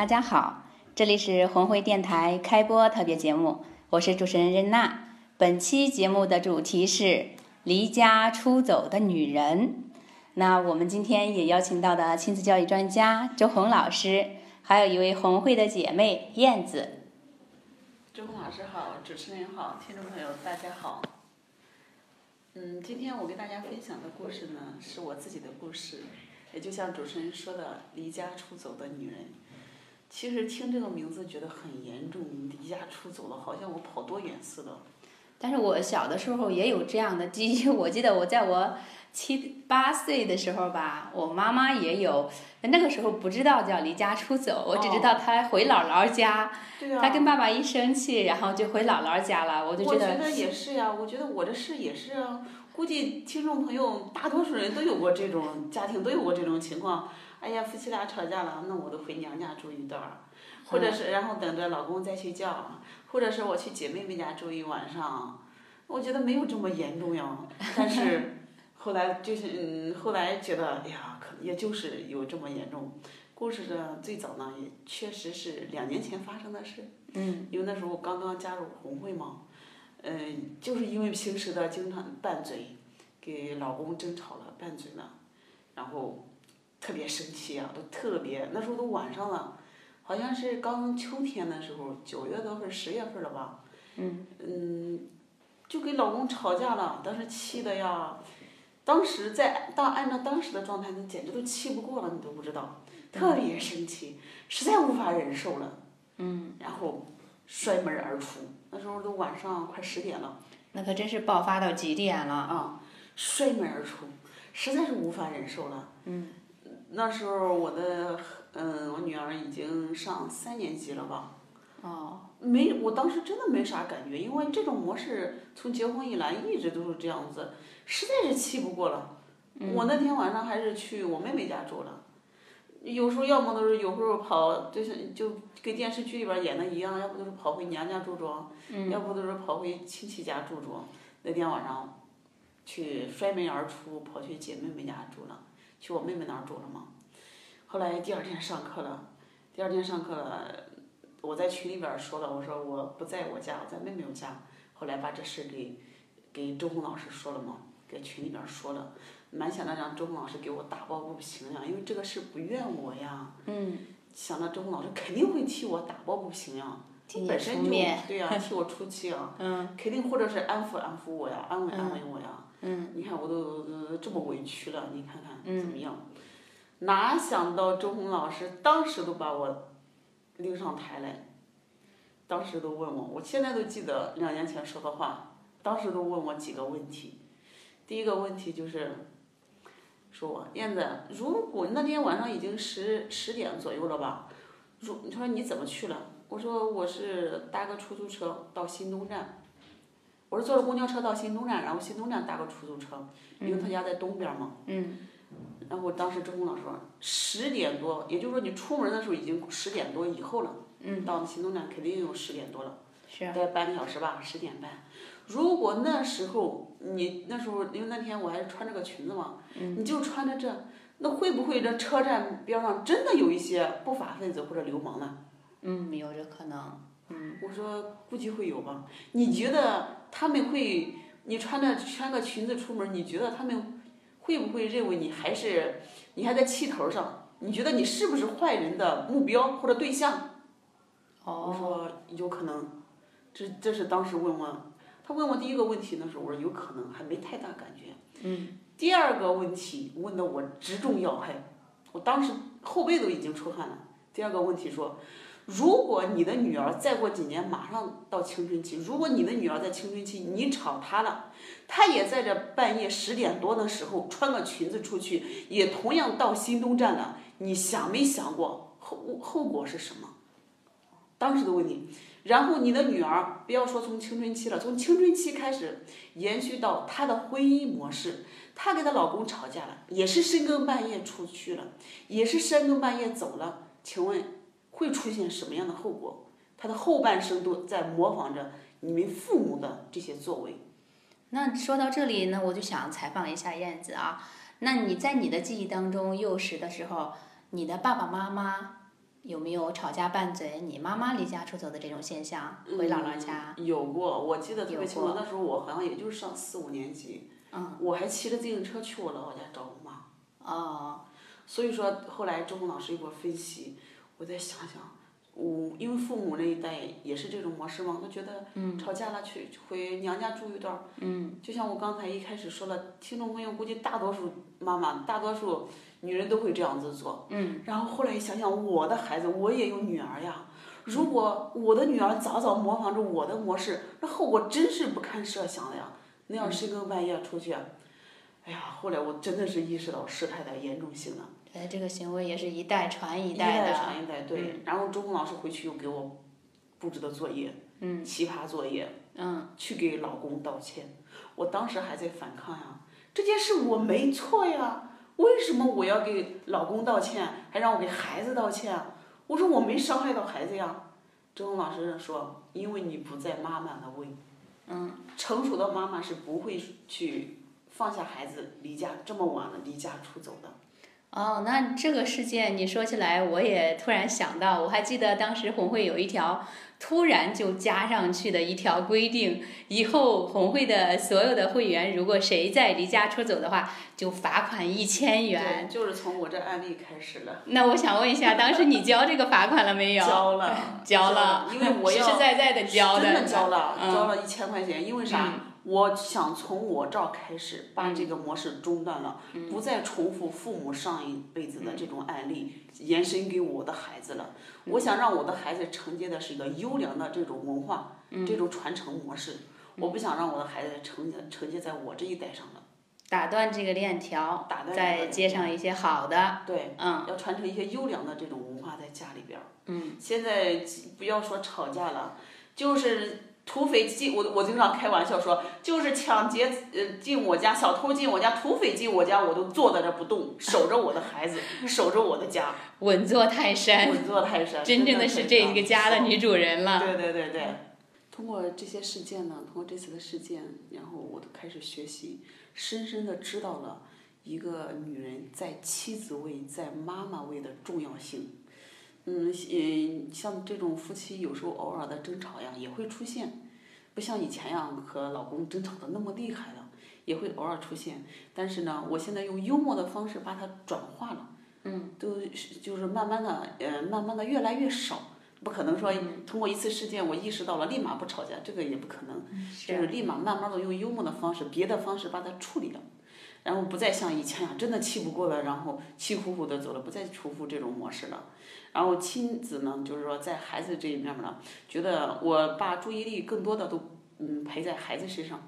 大家好，这里是红会电台开播特别节目，我是主持人任娜。本期节目的主题是离家出走的女人。那我们今天也邀请到的亲子教育专家周红老师，还有一位红会的姐妹燕子。周红老师好，主持人好，听众朋友大家好。嗯，今天我给大家分享的故事呢，是我自己的故事。也就像主持人说的，离家出走的女人，其实听这个名字觉得很严重，离家出走了，好像我跑多远似的。但是我小的时候也有这样的记忆，我记得我在我七八岁的时候吧，我妈妈也有，那个时候不知道叫离家出走，我只知道她回姥姥家，她跟爸爸一生气，然后就回姥姥家了，我就觉得。我觉得也是呀，我觉得我的事也是啊。估计听众朋友大多数人都有过这种家庭，都有过这种情况。哎呀，夫妻俩吵架了，那我都回娘家住一段儿，或者是然后等着老公再去叫，或者是我去姐妹们家住一晚上。我觉得没有这么严重呀，但是 后来就是嗯，后来觉得哎呀，可能也就是有这么严重。故事的最早呢，也确实是两年前发生的事。嗯。因为那时候我刚刚加入红会嘛。嗯，就是因为平时的经常拌嘴，给老公争吵了，拌嘴了，然后特别生气啊，都特别那时候都晚上了，好像是刚秋天的时候，九月多份十月份了吧。嗯。嗯，就跟老公吵架了，当时气的呀，当时在当按照当时的状态，那简直都气不过了，你都不知道，特别生气，实在无法忍受了。嗯。然后摔门而出。那时候都晚上快十点了，那可真是爆发到极点了啊！摔门而出，实在是无法忍受了。嗯。那时候我的嗯，我女儿已经上三年级了吧？哦。没，我当时真的没啥感觉，因为这种模式从结婚以来一直都是这样子，实在是气不过了。嗯。我那天晚上还是去我妹妹家住了。有时候要么都是有时候跑，就是就跟电视剧里边演的一样，要不就是跑回娘家住住，要不就是跑回亲戚家住住。那天晚上，去摔门而出，跑去姐妹们家住了，去我妹妹那儿住了嘛。后来第二天上课了，第二天上课了，我在群里边说了，我说我不在我家，我在妹妹家。后来把这事给给周红老师说了嘛，给群里边说了。蛮想着让周红老师给我打抱不平呀，因为这个事不怨我呀。嗯。想到周红老师肯定会替我打抱不平呀，本身就对呀，替我出气啊。嗯。肯定或者是安抚安抚我呀，安慰安慰我呀。嗯。你看我都都这么委屈了，你看看怎么样？哪想到周红老师当时都把我拎上台来，当时都问我，我现在都记得两年前说的话，当时都问我几个问题，第一个问题就是。说我燕子，如果那天晚上已经十十点左右了吧？如他说你怎么去了？我说我是搭个出租车到新东站。我是坐着公交车到新东站，然后新东站搭个出租车，因为他家在东边嘛。嗯。然后当时周工老师说十点多，也就是说你出门的时候已经十点多以后了。嗯。到新东站肯定有十点多了。是。待半个小时吧，十点半。如果那时候你那时候因为那天我还是穿着个裙子嘛，你就穿着这，那会不会这车站边上真的有一些不法分子或者流氓呢？嗯，有这可能。嗯。我说估计会有吧？你觉得他们会？你穿着穿个裙子出门，你觉得他们会不会认为你还是你还在气头上？你觉得你是不是坏人的目标或者对象？哦。我说有可能，这这是当时问我。他问我第一个问题的时候，我说有可能，还没太大感觉。嗯。第二个问题问的我直中要害，我当时后背都已经出汗了。第二个问题说，如果你的女儿再过几年马上到青春期，如果你的女儿在青春期你吵她了，她也在这半夜十点多的时候穿个裙子出去，也同样到新东站了，你想没想过后后果是什么？当时的问题。然后你的女儿不要说从青春期了，从青春期开始延续到她的婚姻模式，她跟她老公吵架了，也是深更半夜出去了，也是深更半夜走了，请问会出现什么样的后果？她的后半生都在模仿着你们父母的这些作为。那说到这里呢，我就想采访一下燕子啊，那你在你的记忆当中，幼时的时候，你的爸爸妈妈？有没有吵架拌嘴？你妈妈离家出走的这种现象？回姥姥家？有过，我记得特别清楚。那时候我好像也就是上四五年级，我还骑着自行车去我姥姥家找我妈。哦。所以说，后来周红老师给我分析，我再想想，我因为父母那一代也是这种模式嘛，都觉得吵架了去回娘家住一段儿。嗯。就像我刚才一开始说了，听众朋友估计大多数妈妈，大多数。女人都会这样子做，然后后来想想，我的孩子，我也有女儿呀。如果我的女儿早早模仿着我的模式，那后果真是不堪设想的呀。那要深更半夜出去，哎呀，后来我真的是意识到事态的严重性了。哎，这个行为也是一代传一代的。一代传一代，对。然后周红老师回去又给我布置的作业，奇葩作业，去给老公道歉。我当时还在反抗呀，这件事我没错呀。为什么我要给老公道歉，还让我给孩子道歉？我说我没伤害到孩子呀。周红老师说，因为你不在妈妈的位。嗯。成熟的妈妈是不会去放下孩子离家这么晚了离家出走的。哦，那这个事件你说起来，我也突然想到，我还记得当时红会有一条。突然就加上去的一条规定，以后红会的所有的会员，如果谁再离家出走的话，就罚款一千元。就是从我这案例开始了。那我想问一下，当时你交这个罚款了没有？交了，交了，因为我要实实在在的交的。真的交了，交了一千块钱，因为啥？我想从我这儿开始把这个模式中断了，不再重复父母上一辈子的这种案例，延伸给我的孩子了。我想让我的孩子承接的是一个优良的这种文化，这种传承模式。我不想让我的孩子承接承接在我这一代上了。打断这个链条，打断再接上一些好的。对，嗯，要传承一些优良的这种文化在家里边儿。嗯。现在不要说吵架了，就是。土匪进我，我经常开玩笑说，就是抢劫呃进我家，小偷进我家，土匪进我家，我都坐在那不动，守着我的孩子，守着我的家，稳坐泰山，稳坐泰山，真正的是这个家的女主人了。对对对对，通过这些事件呢，通过这次的事件，然后我都开始学习，深深的知道了一个女人在妻子位、在妈妈位的重要性。嗯，嗯，像这种夫妻有时候偶尔的争吵呀，也会出现，不像以前呀和老公争吵的那么厉害了，也会偶尔出现。但是呢，我现在用幽默的方式把它转化了，嗯，都就是慢慢的，呃，慢慢的越来越少。不可能说通过一次事件我意识到了立马不吵架，这个也不可能，就是立马慢慢的用幽默的方式，别的方式把它处理了。然后不再像以前呀，真的气不过了，然后气呼呼的走了，不再重复这种模式了。然后亲子呢，就是说在孩子这一面呢，觉得我把注意力更多的都嗯陪在孩子身上，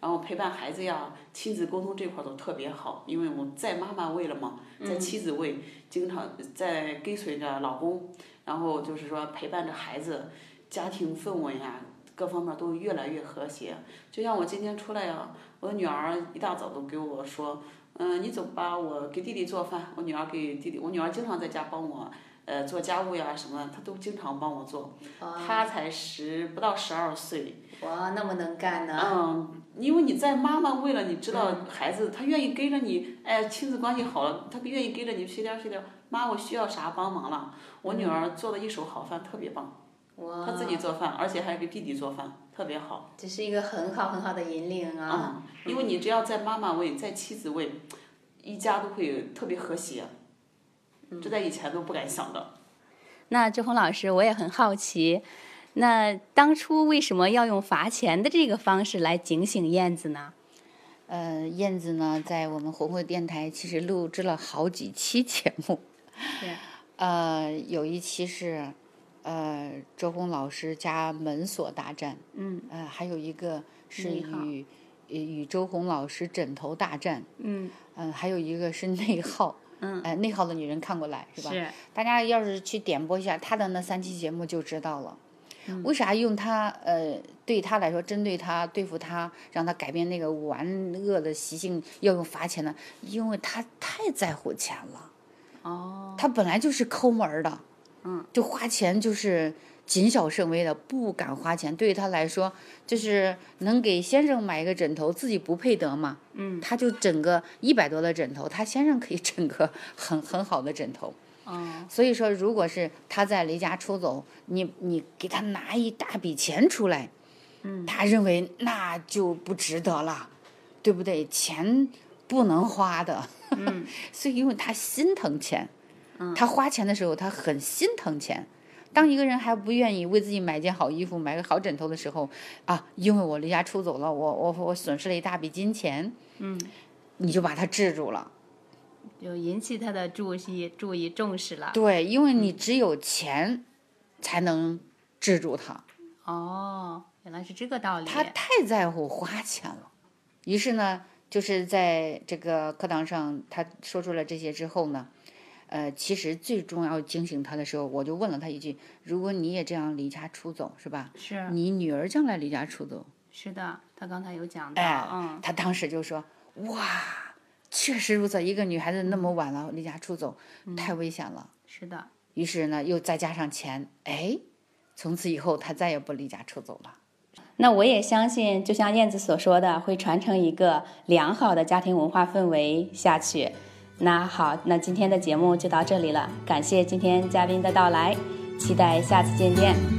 然后陪伴孩子呀，亲子沟通这块都特别好，因为我在妈妈位了嘛，在妻子位，经常在跟随着老公，然后就是说陪伴着孩子，家庭氛围呀。各方面都越来越和谐，就像我今天出来呀，我的女儿一大早都给我说，嗯，你走吧，我给弟弟做饭。我女儿给弟弟，我女儿经常在家帮我，呃，做家务呀什么，她都经常帮我做。她才十不到十二岁。哇，那么能干呢。嗯，因为你在妈妈为了你知道孩子，她愿意跟着你，哎，亲子关系好了，她愿意跟着你随点随点。妈，我需要啥帮忙了？我女儿做的一手好饭，特别棒。他自己做饭，而且还给弟弟做饭，特别好。这是一个很好很好的引领啊！因为你只要在妈妈位，在妻子位，一家都会特别和谐。这在以前都不敢想的。那周红老师，我也很好奇，那当初为什么要用罚钱的这个方式来警醒燕子呢？呃，燕子呢，在我们红会电台其实录制了好几期节目。呃，有一期是。呃，周红老师家门锁大战，嗯，呃，还有一个是与与周红老师枕头大战，嗯嗯、还有一个是内耗，嗯呃，内耗的女人看过来是吧？是，大家要是去点播一下他的那三期节目就知道了。嗯为啥用他呃对他来说针对他对付他，让他改变那个玩恶的习性要用罚钱呢？因为他太在乎钱了。哦，他本来就是抠门儿的，嗯，就花钱就是谨小慎微的，不敢花钱。对于他来说，就是能给先生买一个枕头，自己不配得嘛，嗯，他就整个一百多的枕头，他先生可以整个很很好的枕头。哦，所以说，如果是他在离家出走，你你给他拿一大笔钱出来，嗯，他认为那就不值得了，对不对？钱不能花的，嗯，所以因为他心疼钱，嗯他花钱的时候他很心疼钱。当一个人还不愿意为自己买件好衣服、买个好枕头的时候，啊，因为我离家出走了，我我我损失了一大笔金钱，嗯，你就把他制住了。就引起他的注意注意重视了。对，因为你只有钱才能制住他。哦，原来是这个道理。他太在乎花钱了。于是呢，就是在这个课堂上，他说出了这些之后呢，呃，其实最重要惊醒他的时候，我就问了他一句：如果你也这样离家出走，是吧？是你女儿将来离家出走，是的，他刚才有讲到，哎，嗯，他当时就说：哇，确实如此，一个女孩子那么晚了离家出走，太危险了。是的，于是呢，又再加上钱，哎，从此以后他再也不离家出走了。那我也相信，就像燕子所说的，会传承一个良好的家庭文化氛围下去。那好，那今天的节目就到这里了，感谢今天嘉宾的到来，期待下次见面。